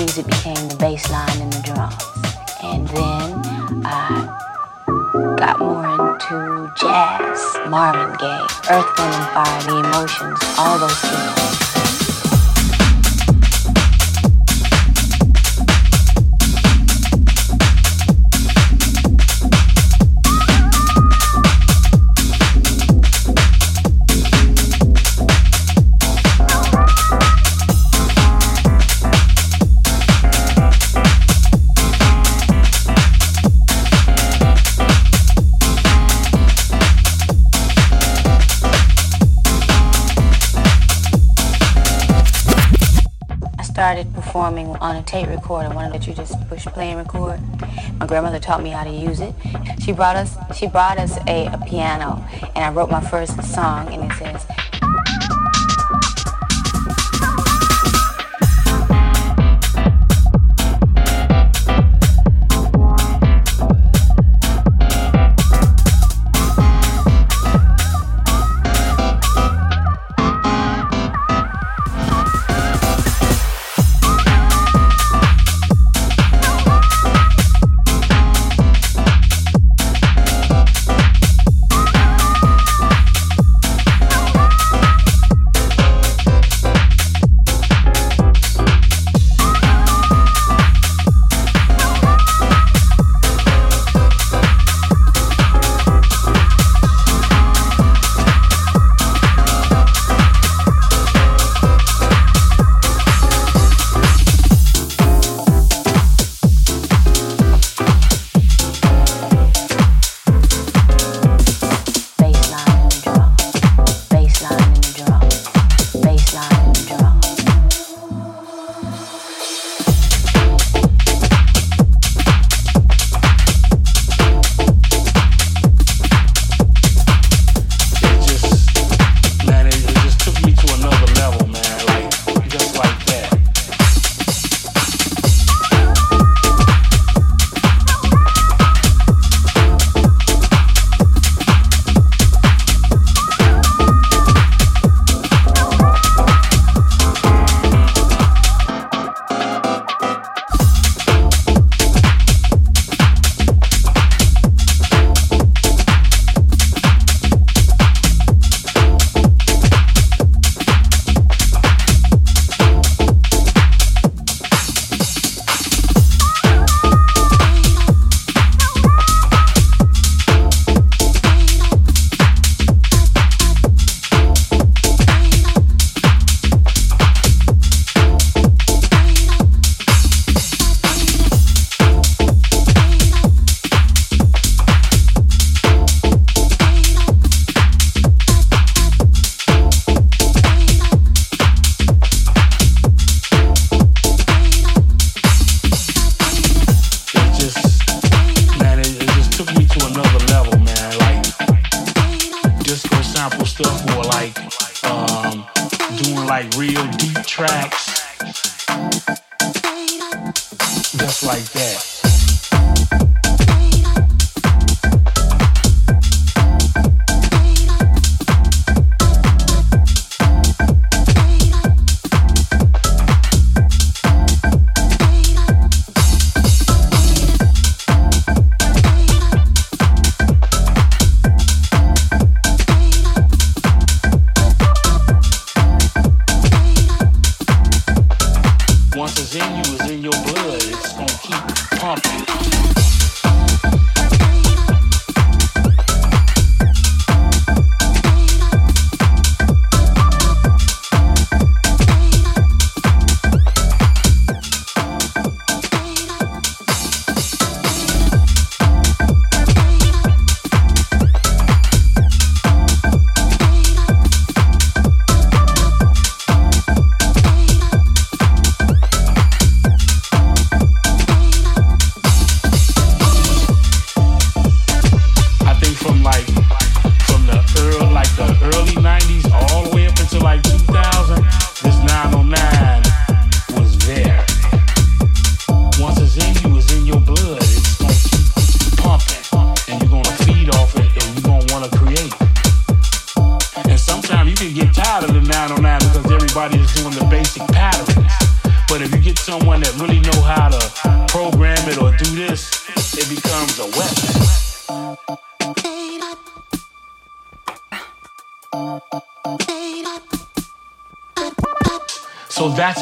music became the bass line and the drums. And then I got more into jazz, Marvin Gaye, Earth, Wind and Fire, The Emotions, all those people. Performing on a tape recorder, one that you just push play and record. My grandmother taught me how to use it. She brought us she brought us a, a piano and I wrote my first song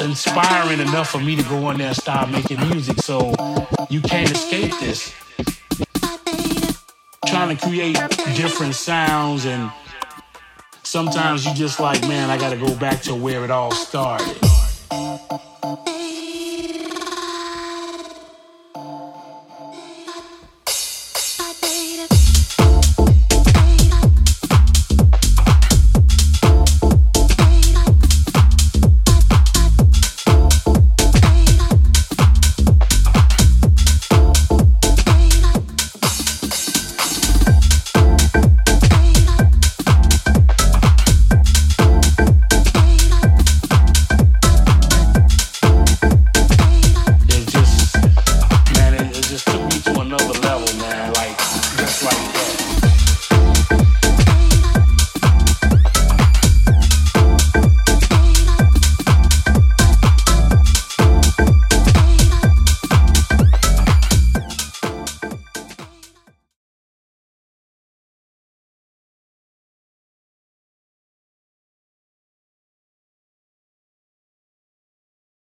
and it says that's inspiring enough for me to go in there and start making music. So you can't escape this. Trying to create different sounds and sometimes you just like, man, I gotta go back to where it all started.